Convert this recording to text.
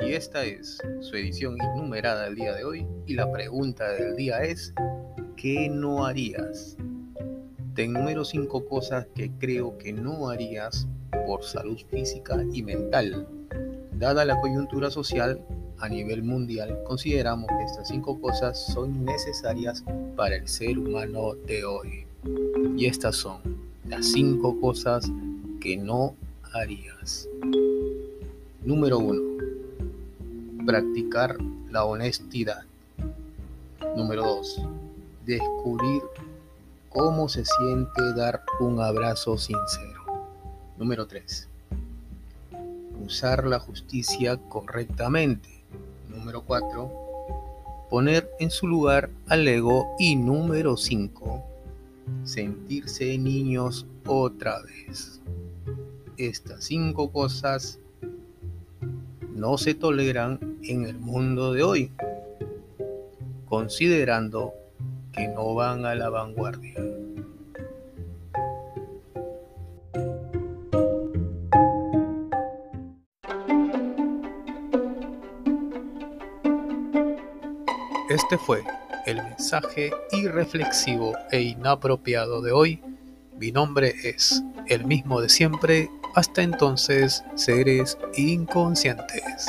Y esta es su edición innumerada el día de hoy y la pregunta del día es, ¿qué no harías? Te enumero cinco cosas que creo que no harías por salud física y mental. Dada la coyuntura social a nivel mundial, consideramos que estas cinco cosas son necesarias para el ser humano de hoy. Y estas son las cinco cosas que no harías. Número 1. Practicar la honestidad. Número 2. Descubrir cómo se siente dar un abrazo sincero. Número 3. Usar la justicia correctamente. Número 4. Poner en su lugar al ego. Y número 5. Sentirse niños otra vez. Estas cinco cosas no se toleran en el mundo de hoy, considerando que no van a la vanguardia. Este fue el mensaje irreflexivo e inapropiado de hoy. Mi nombre es el mismo de siempre hasta entonces, seres inconscientes.